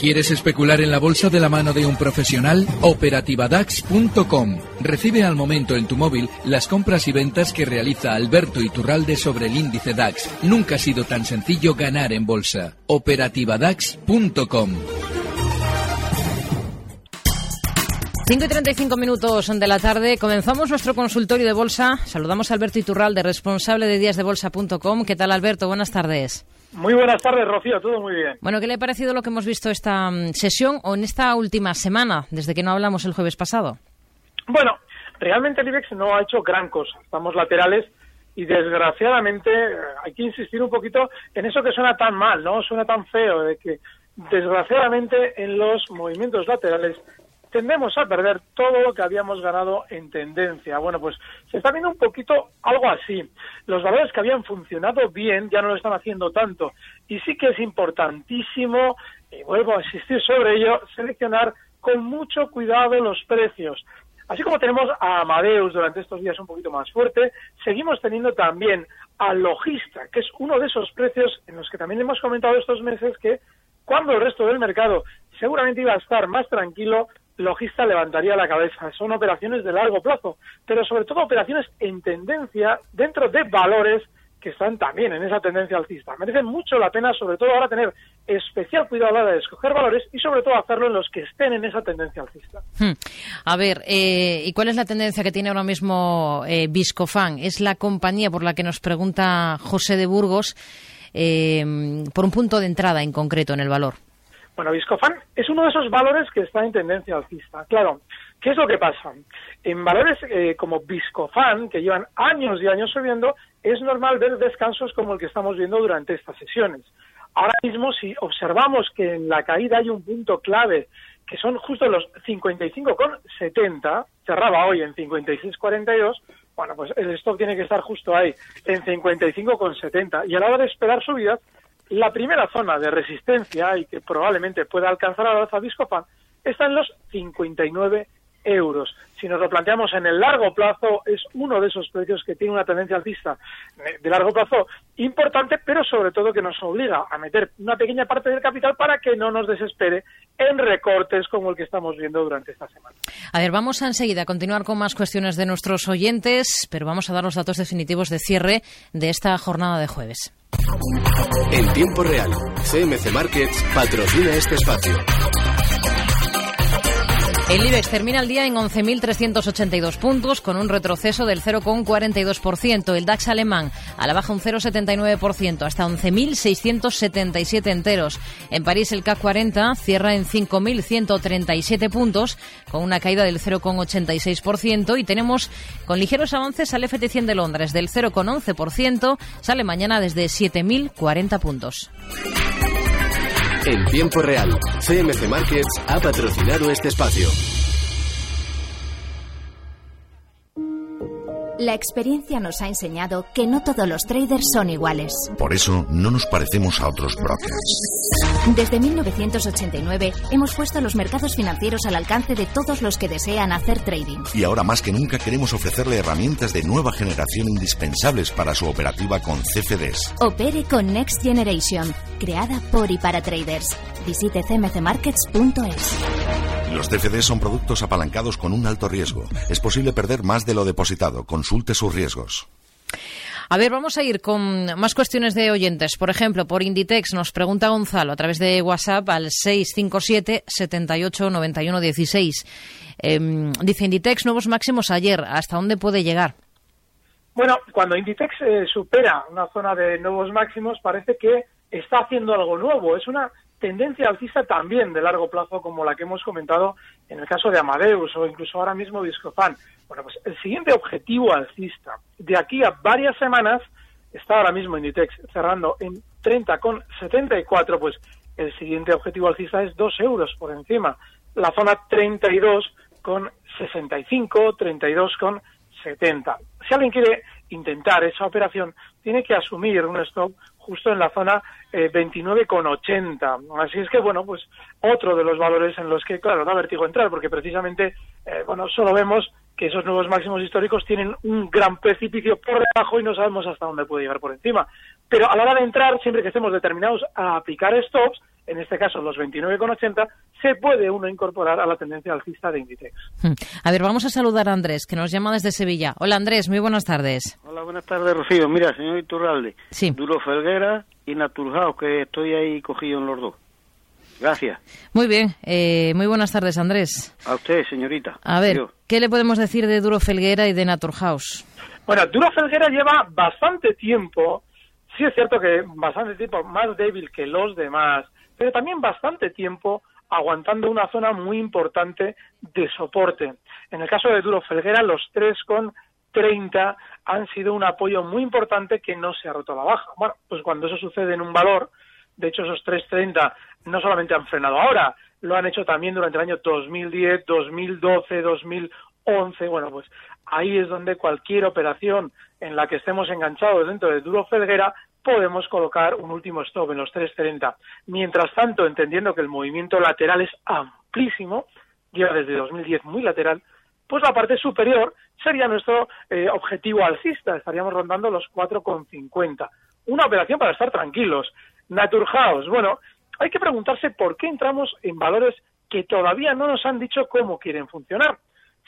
¿Quieres especular en la bolsa de la mano de un profesional? Operativadax.com. Recibe al momento en tu móvil las compras y ventas que realiza Alberto Iturralde sobre el índice DAX. Nunca ha sido tan sencillo ganar en bolsa. Operativadax.com. 5 y 35 minutos de la tarde. Comenzamos nuestro consultorio de bolsa. Saludamos a Alberto Iturralde, responsable de díasdebolsa.com. ¿Qué tal, Alberto? Buenas tardes. Muy buenas tardes, Rocío, todo muy bien. Bueno, ¿qué le ha parecido lo que hemos visto esta mm, sesión o en esta última semana, desde que no hablamos el jueves pasado? Bueno, realmente el IBEX no ha hecho gran cosa. Estamos laterales y desgraciadamente eh, hay que insistir un poquito en eso que suena tan mal, ¿no? Suena tan feo, de que desgraciadamente en los movimientos laterales tendemos a perder todo lo que habíamos ganado en tendencia. Bueno, pues se está viendo un poquito algo así. Los valores que habían funcionado bien ya no lo están haciendo tanto. Y sí que es importantísimo, y vuelvo a insistir sobre ello, seleccionar con mucho cuidado los precios. Así como tenemos a Amadeus durante estos días un poquito más fuerte, seguimos teniendo también al Logista, que es uno de esos precios en los que también hemos comentado estos meses que cuando el resto del mercado seguramente iba a estar más tranquilo, logista levantaría la cabeza. Son operaciones de largo plazo, pero sobre todo operaciones en tendencia dentro de valores que están también en esa tendencia alcista. Merecen mucho la pena, sobre todo ahora, tener especial cuidado a la hora de escoger valores y sobre todo hacerlo en los que estén en esa tendencia alcista. Hmm. A ver, eh, ¿y cuál es la tendencia que tiene ahora mismo eh, Viscofan? Es la compañía por la que nos pregunta José de Burgos eh, por un punto de entrada en concreto en el valor. Bueno, Viscofan es uno de esos valores que está en tendencia alcista. Claro, ¿qué es lo que pasa? En valores eh, como Viscofan, que llevan años y años subiendo, es normal ver descansos como el que estamos viendo durante estas sesiones. Ahora mismo, si observamos que en la caída hay un punto clave, que son justo los 55,70, cerraba hoy en 56,42, bueno, pues el stop tiene que estar justo ahí, en 55,70. Y a la hora de esperar subidas, la primera zona de resistencia y que probablemente pueda alcanzar a la alza Viscofan está en los 59 euros. Si nos lo planteamos en el largo plazo, es uno de esos precios que tiene una tendencia alcista de largo plazo importante, pero sobre todo que nos obliga a meter una pequeña parte del capital para que no nos desespere en recortes como el que estamos viendo durante esta semana. A ver, vamos a enseguida a continuar con más cuestiones de nuestros oyentes, pero vamos a dar los datos definitivos de cierre de esta jornada de jueves. En tiempo real, CMC Markets patrocina este espacio. El IBEX termina el día en 11.382 puntos, con un retroceso del 0,42%. El DAX alemán a la baja un 0,79%, hasta 11.677 enteros. En París el CAC 40 cierra en 5.137 puntos, con una caída del 0,86%. Y tenemos con ligeros avances al FT100 de Londres del 0,11%, sale mañana desde 7.040 puntos. En tiempo real, CMC Markets ha patrocinado este espacio. La experiencia nos ha enseñado que no todos los traders son iguales. Por eso no nos parecemos a otros brokers. Desde 1989 hemos puesto los mercados financieros al alcance de todos los que desean hacer trading. Y ahora más que nunca queremos ofrecerle herramientas de nueva generación indispensables para su operativa con CFDs. Opere con Next Generation, creada por y para traders. Visite cmcmarkets.es. Los CFDs son productos apalancados con un alto riesgo. Es posible perder más de lo depositado. Consulte sus riesgos. A ver, vamos a ir con más cuestiones de oyentes. Por ejemplo, por Inditex nos pregunta Gonzalo a través de WhatsApp al 657 78 91 16. dice Inditex, nuevos máximos ayer. ¿Hasta dónde puede llegar? Bueno, cuando Inditex eh, supera una zona de nuevos máximos, parece que está haciendo algo nuevo. Es una tendencia alcista también de largo plazo como la que hemos comentado en el caso de Amadeus o incluso ahora mismo Discofan. Bueno, pues el siguiente objetivo alcista de aquí a varias semanas está ahora mismo Inditex cerrando en 30,74, pues el siguiente objetivo alcista es 2 euros por encima. La zona 32 con 65, 32 con 70. Si alguien quiere intentar esa operación, tiene que asumir un stop justo en la zona eh, 29,80. Así es que, bueno, pues otro de los valores en los que, claro, da vértigo entrar, porque precisamente, eh, bueno, solo vemos que esos nuevos máximos históricos tienen un gran precipicio por debajo y no sabemos hasta dónde puede llegar por encima. Pero a la hora de entrar, siempre que estemos determinados a aplicar stops, en este caso los 29,80, se puede uno incorporar a la tendencia alcista de Inditex. Hmm. A ver, vamos a saludar a Andrés, que nos llama desde Sevilla. Hola Andrés, muy buenas tardes. Hola, buenas tardes, Rocío. Mira, señor Iturralde, Sí. Duro Felguera y Naturhaus, que estoy ahí cogido en los dos. Gracias. Muy bien, eh, muy buenas tardes Andrés. A usted, señorita. A ver, Adiós. ¿qué le podemos decir de Duro Felguera y de Naturhaus? Bueno, Duro Felguera lleva bastante tiempo, sí es cierto que bastante tiempo más débil que los demás, pero también bastante tiempo aguantando una zona muy importante de soporte. En el caso de Duro Felguera, los 3,30 han sido un apoyo muy importante que no se ha roto a la baja. Bueno, pues cuando eso sucede en un valor, de hecho esos 3,30 no solamente han frenado ahora, lo han hecho también durante el año 2010, 2012, 2011. Bueno, pues ahí es donde cualquier operación en la que estemos enganchados dentro de Duro Felguera podemos colocar un último stop en los 3.30. Mientras tanto, entendiendo que el movimiento lateral es amplísimo, lleva desde 2010 muy lateral, pues la parte superior sería nuestro eh, objetivo alcista, estaríamos rondando los 4,50. Una operación para estar tranquilos. Naturhaus, bueno, hay que preguntarse por qué entramos en valores que todavía no nos han dicho cómo quieren funcionar.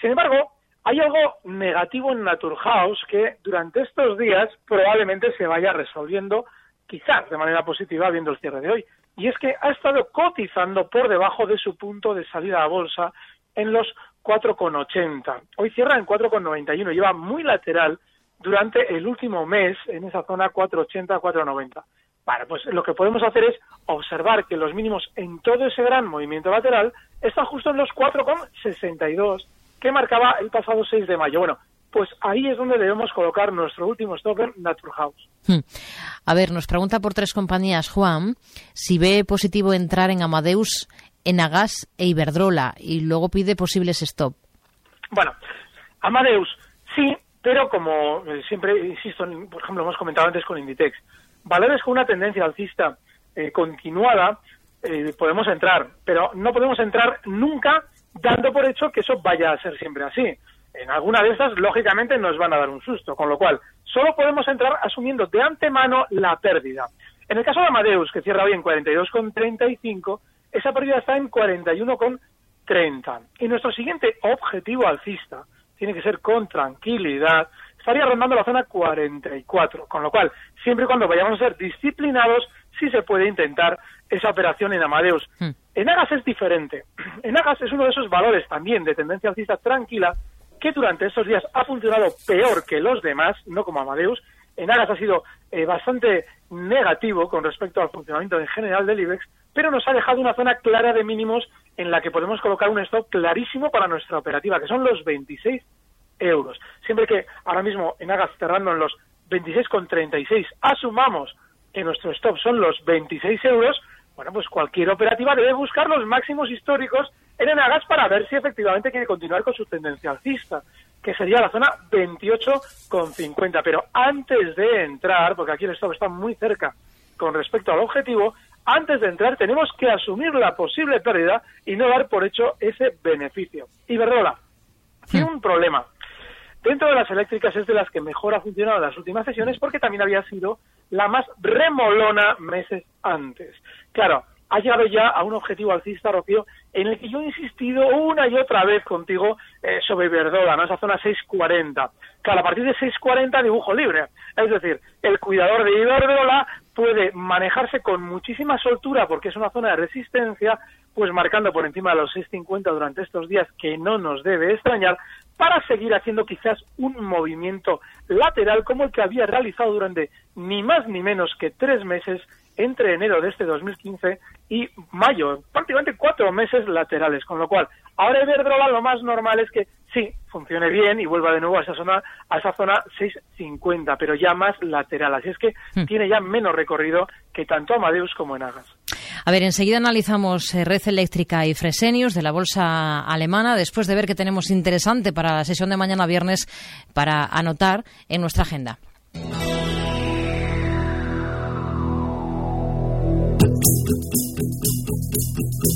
Sin embargo, hay algo negativo en Naturhaus que durante estos días probablemente se vaya resolviendo, quizás de manera positiva viendo el cierre de hoy. Y es que ha estado cotizando por debajo de su punto de salida a bolsa en los 4,80. Hoy cierra en 4,91. Lleva muy lateral durante el último mes en esa zona 4,80, 4,90. Vale, pues lo que podemos hacer es observar que los mínimos en todo ese gran movimiento lateral están justo en los 4,62 que marcaba el pasado 6 de mayo. Bueno, pues ahí es donde debemos colocar nuestro último stop en Naturhaus. Hmm. A ver, nos pregunta por tres compañías Juan si ve positivo entrar en Amadeus, Enagas e Iberdrola y luego pide posibles stop. Bueno, Amadeus sí, pero como eh, siempre insisto, por ejemplo, hemos comentado antes con Inditex, valores con una tendencia alcista eh, continuada eh, podemos entrar, pero no podemos entrar nunca dando por hecho que eso vaya a ser siempre así. En alguna de estas, lógicamente, nos van a dar un susto, con lo cual solo podemos entrar asumiendo de antemano la pérdida. En el caso de Amadeus, que cierra hoy en 42,35, esa pérdida está en 41,30. Y nuestro siguiente objetivo alcista tiene que ser con tranquilidad, estaría rondando la zona 44, con lo cual, siempre y cuando vayamos a ser disciplinados, sí se puede intentar esa operación en Amadeus. Hmm. En Agas es diferente. En Agas es uno de esos valores también de tendencia alcista tranquila que durante estos días ha funcionado peor que los demás, no como Amadeus. En Agas ha sido eh, bastante negativo con respecto al funcionamiento en general del IBEX, pero nos ha dejado una zona clara de mínimos en la que podemos colocar un stop clarísimo para nuestra operativa, que son los 26 euros. Siempre que ahora mismo en Agas cerrando en los 26,36 asumamos que nuestro stop son los 26 euros, bueno, pues cualquier operativa debe buscar los máximos históricos en Enagas para ver si efectivamente quiere continuar con su tendencia alcista, que sería la zona 28,50. Pero antes de entrar, porque aquí el stop está muy cerca con respecto al objetivo, antes de entrar tenemos que asumir la posible pérdida y no dar por hecho ese beneficio. Iberdrola tiene un problema. Dentro de las eléctricas es de las que mejor ha funcionado en las últimas sesiones porque también había sido la más remolona meses antes. Claro, ha llegado ya a un objetivo alcista, Rocío, en el que yo he insistido una y otra vez contigo eh, sobre Iberdrola, ¿no? esa zona 640. Claro, a partir de 640 dibujo libre. Es decir, el cuidador de Iberdrola puede manejarse con muchísima soltura porque es una zona de resistencia, pues marcando por encima de los 650 durante estos días, que no nos debe extrañar, para seguir haciendo quizás un movimiento lateral como el que había realizado durante ni más ni menos que tres meses entre enero de este 2015 y mayo, prácticamente cuatro meses laterales, con lo cual ahora Iberdrola lo más normal es que sí, funcione bien y vuelva de nuevo a esa zona, a esa zona 650, pero ya más lateral, así es que Hmm. tiene ya menos recorrido que tanto Amadeus como Enagas. A ver, enseguida analizamos eh, Red Eléctrica y Fresenius de la Bolsa Alemana, después de ver que tenemos interesante para la sesión de mañana viernes para anotar en nuestra agenda.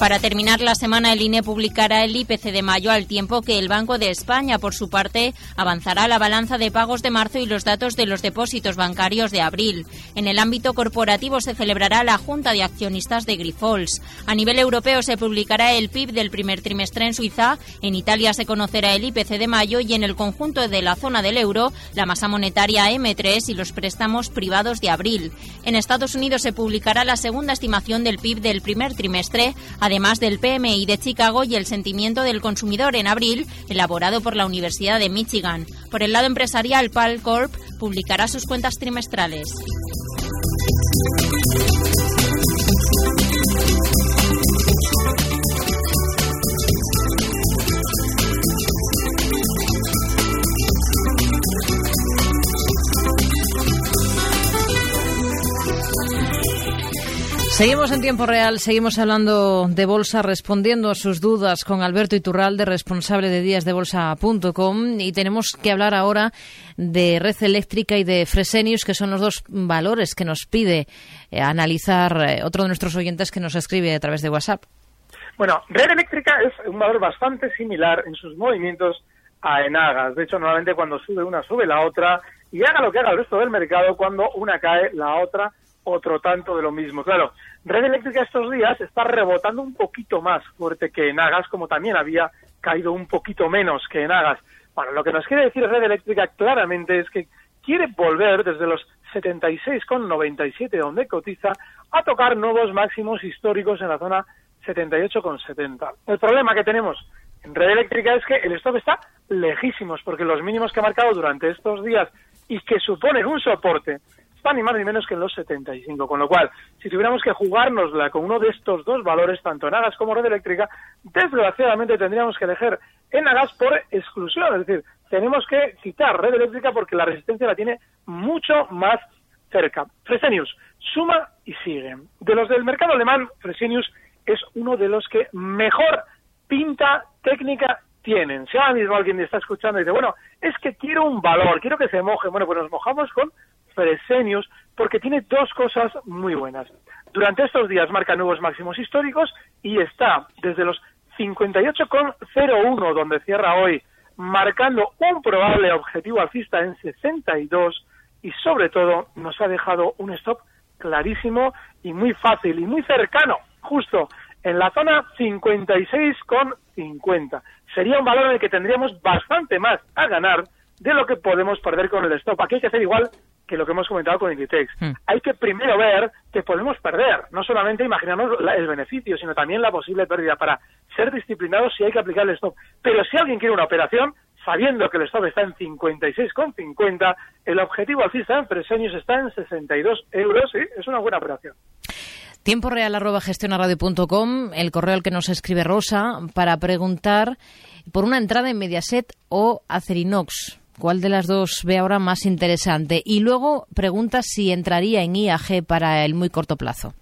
Para terminar la semana, el INE publicará el IPC de mayo al tiempo que el Banco de España, por su parte, avanzará la balanza de pagos de marzo y los datos de los depósitos bancarios de abril. En el ámbito corporativo se celebrará la Junta de Accionistas de Grifols. A nivel europeo se publicará el PIB del primer trimestre en Suiza, en Italia se conocerá el IPC de mayo y en el conjunto de la zona del euro, la masa monetaria M3 y los préstamos privados de abril. En Estados Unidos se publicará la segunda estimación del PIB del primer trimestre, además del PMI de Chicago y el sentimiento del consumidor en abril, elaborado por la Universidad de Michigan. Por el lado empresarial, Palcorp publicará sus cuentas trimestrales. Seguimos en tiempo real, seguimos hablando de bolsa, respondiendo a sus dudas con Alberto Iturralde, responsable de díasdebolsa.com y tenemos que hablar ahora de red eléctrica y de Fresenius, que son los dos valores que nos pide eh, analizar eh, otro de nuestros oyentes que nos escribe a través de WhatsApp. Bueno, red eléctrica es un valor bastante similar en sus movimientos a Enagas. De hecho, normalmente cuando sube una, sube la otra y haga lo que haga el resto del mercado, cuando una cae, la otra otro tanto de lo mismo. Claro, Red Eléctrica estos días está rebotando un poquito más fuerte que en Agas, como también había caído un poquito menos que en Agas. Bueno, lo que nos quiere decir Red Eléctrica claramente es que quiere volver desde los 76,97 donde cotiza a tocar nuevos máximos históricos en la zona 78,70. El problema que tenemos en Red Eléctrica es que el stop está lejísimos porque los mínimos que ha marcado durante estos días y que suponen un soporte está ni más ni menos que en los 75. Con lo cual, si tuviéramos que jugárnosla con uno de estos dos valores, tanto en Agas como red eléctrica, desgraciadamente tendríamos que elegir en Agas por exclusión. Es decir, tenemos que quitar red eléctrica porque la resistencia la tiene mucho más cerca. Fresenius, suma y sigue. De los del mercado alemán, Fresenius es uno de los que mejor pinta técnica tienen. Si ahora mismo alguien está escuchando y dice, bueno, es que quiero un valor, quiero que se moje, bueno, pues nos mojamos con Fresenius porque tiene dos cosas muy buenas. Durante estos días marca nuevos máximos históricos y está desde los 58,01 donde cierra hoy, marcando un probable objetivo alcista en 62 y sobre todo nos ha dejado un stop clarísimo y muy fácil y muy cercano, justo en la zona 56,50. Sería un valor en el que tendríamos bastante más a ganar de lo que podemos perder con el stop. Aquí hay que hacer igual que lo que hemos comentado con Inditex. Hmm. Hay que primero ver que podemos perder, no solamente imaginarnos el beneficio, sino también la posible pérdida para ser disciplinados si hay que aplicar el stop. Pero si alguien quiere una operación, sabiendo que el stop está en 56,50, el objetivo alcista en tres años está en 62 euros, sí, es una buena operación. Tiempo real arroba gestionaradio.com, el correo al que nos escribe Rosa, para preguntar por una entrada en Mediaset o Acerinox. ¿Cuál de las dos ve ahora más interesante? Y luego pregunta si entraría en IAG para el muy corto plazo.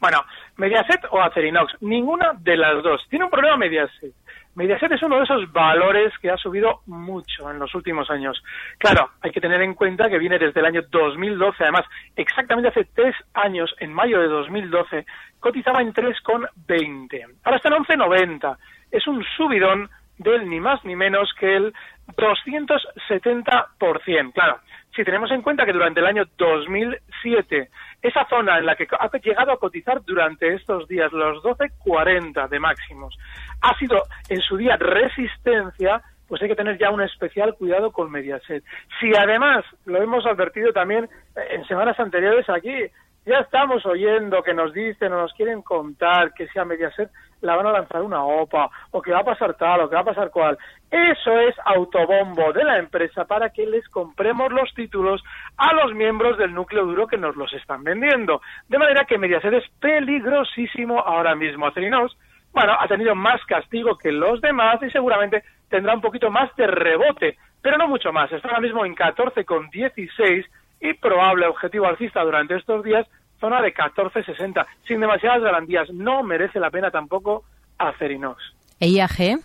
Bueno, Mediaset o Acerinox, ninguna de las dos. Tiene un problema Mediaset. Mediaset es uno de esos valores que ha subido mucho en los últimos años. Claro, hay que tener en cuenta que viene desde el año 2012, además, exactamente hace tres años, en mayo de 2012, cotizaba en 3,20. Ahora está en 11,90. Es un subidón del ni más ni menos que el 270%. Claro, si tenemos en cuenta que durante el año 2007 esa zona en la que ha llegado a cotizar durante estos días los 12.40 de máximos ha sido en su día resistencia, pues hay que tener ya un especial cuidado con Mediaset. Si además, lo hemos advertido también en semanas anteriores aquí, ya estamos oyendo que nos dicen o nos quieren contar que si a Mediaset la van a lanzar una OPA o que va a pasar tal o que va a pasar cual. Eso es autobombo de la empresa para que les compremos los títulos a los miembros del núcleo duro que nos los están vendiendo. De manera que Mediaset es peligrosísimo ahora mismo. Acerinos, bueno, ha tenido más castigo que los demás y seguramente tendrá un poquito más de rebote, pero no mucho más. Está ahora mismo en 14,16 y probable objetivo alcista durante estos días, zona de 14,60, sin demasiadas garantías. No merece la pena tampoco hacer inox. ¿E IAG?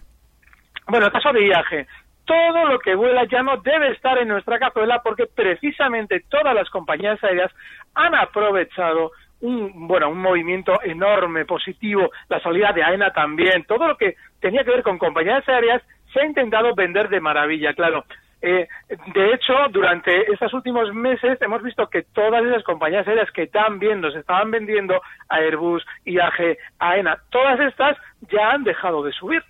Bueno, el caso de IAG. Todo lo que vuela ya no debe estar en nuestra cazuela porque precisamente todas las compañías aéreas han aprovechado un, bueno, un movimiento enorme, positivo, la salida de AENA también, todo lo que tenía que ver con compañías aéreas se ha intentado vender de maravilla, claro. Eh, de hecho, durante estos últimos meses hemos visto que todas esas compañías aéreas que también nos estaban vendiendo, Airbus, IAG, AENA, todas estas ya han dejado de subir.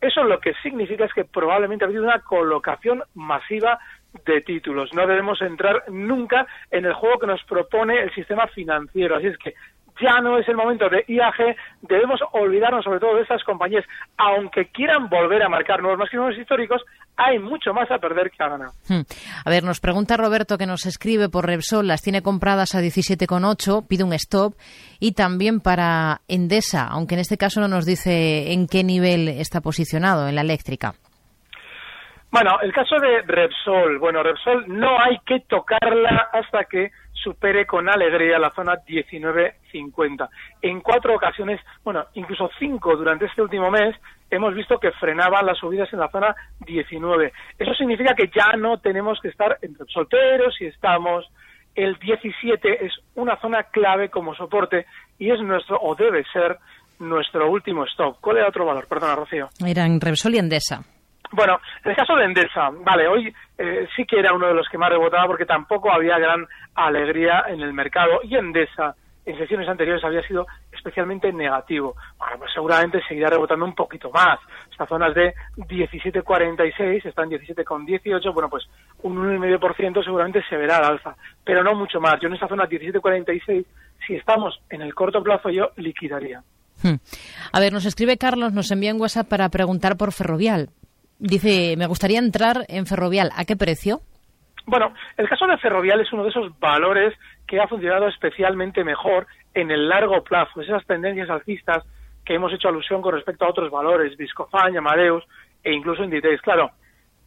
Eso lo que significa es que probablemente ha habido una colocación masiva de títulos. No debemos entrar nunca en el juego que nos propone el sistema financiero. Así es que ya no es el momento de IAG, debemos olvidarnos sobre todo de estas compañías, aunque quieran volver a marcar nuevos máximos históricos, hay mucho más a perder que a ganar. Hmm. A ver, nos pregunta Roberto que nos escribe por Repsol, las tiene compradas a 17,8, pide un stop, y también para Endesa, aunque en este caso no nos dice en qué nivel está posicionado, en la eléctrica. Bueno, el caso de Repsol, bueno, Repsol no hay que tocarla hasta que supere con alegría la zona 19.50. En cuatro ocasiones, bueno, incluso cinco durante este último mes, hemos visto que frenaban las subidas en la zona 19. Eso significa que ya no tenemos que estar entre solteros y estamos. El 17 es una zona clave como soporte y es nuestro, o debe ser, nuestro último stop. ¿Cuál era otro valor? Perdona, Rocío. Eran Repsol y Endesa. Bueno, en el caso de Endesa, vale, hoy eh, sí que era uno de los que más rebotaba porque tampoco había gran alegría en el mercado y Endesa en sesiones anteriores había sido especialmente negativo. Bueno, pues seguramente seguirá rebotando un poquito más. Estas zonas de 17,46 están 17,18, bueno, pues un 1,5% seguramente se verá al alza, pero no mucho más. Yo en esta zona 17,46, si estamos en el corto plazo, yo liquidaría. Hmm. A ver, nos escribe Carlos, nos envía en WhatsApp para preguntar por Ferrovial. Dice, me gustaría entrar en Ferrovial. ¿A qué precio? Bueno, el caso de Ferrovial es uno de esos valores que ha funcionado especialmente mejor en el largo plazo, esas tendencias alcistas que hemos hecho alusión con respecto a otros valores, Viscofan, Amadeus e incluso Inditex. Claro,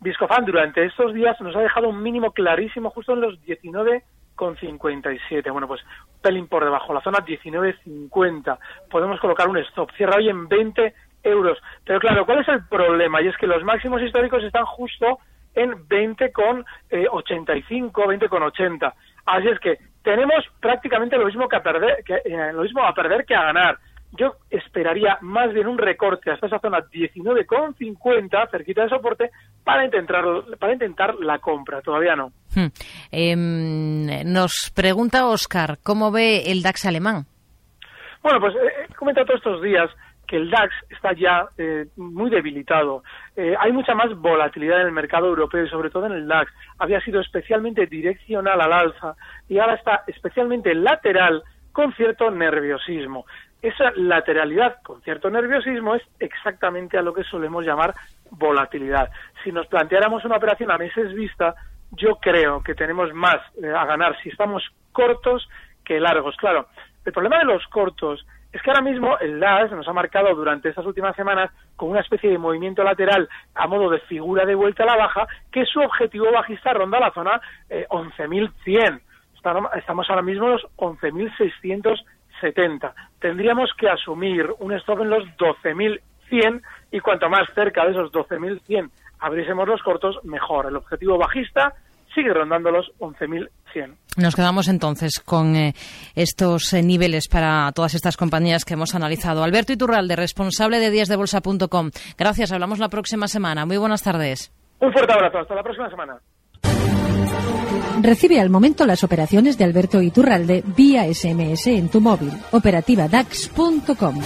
Viscofan durante estos días nos ha dejado un mínimo clarísimo justo en los 19,57. Bueno, pues pelín por debajo, la zona 19,50. Podemos colocar un stop. Cierra hoy en 20 euros. Pero claro, ¿cuál es el problema? Y es que los máximos históricos están justo en 20,85, con 20,80. Eh, Así es que tenemos prácticamente lo mismo que a perder, que, eh, lo mismo a perder que a ganar. Yo esperaría más bien un recorte hasta esa zona 19,50, cerquita de soporte, para intentar, para intentar la compra. Todavía no. Hmm. Em, nos pregunta Oscar, ¿cómo ve el DAX alemán? Bueno, pues eh, he comentado todos estos días que el DAX está ya eh, muy debilitado. Eh, hay mucha más volatilidad en el mercado europeo y sobre todo en el DAX. Había sido especialmente direccional al alza y ahora está especialmente lateral con cierto nerviosismo. Esa lateralidad con cierto nerviosismo es exactamente a lo que solemos llamar volatilidad. Si nos planteáramos una operación a meses vista, yo creo que tenemos más eh, a ganar si estamos cortos que largos. Claro, el problema de los cortos es que ahora mismo el DAS nos ha marcado durante estas últimas semanas con una especie de movimiento lateral a modo de figura de vuelta a la baja, que su objetivo bajista ronda la zona 11.100. Eh, estamos ahora mismo en los 11.670. Tendríamos que asumir un stop en los 12.100 y cuanto más cerca de esos 12.100 abriésemos los cortos, mejor. El objetivo bajista sigue rondando los 11.100. Nos quedamos entonces con eh, estos eh, niveles para todas estas compañías que hemos analizado. Alberto Iturralde, responsable de díasdebolsa.com. Gracias, hablamos la próxima semana. Muy buenas tardes. Un fuerte abrazo, hasta la próxima semana. Recibe al momento las operaciones de Alberto Iturralde vía SMS en tu móvil. Operativa DAX.com.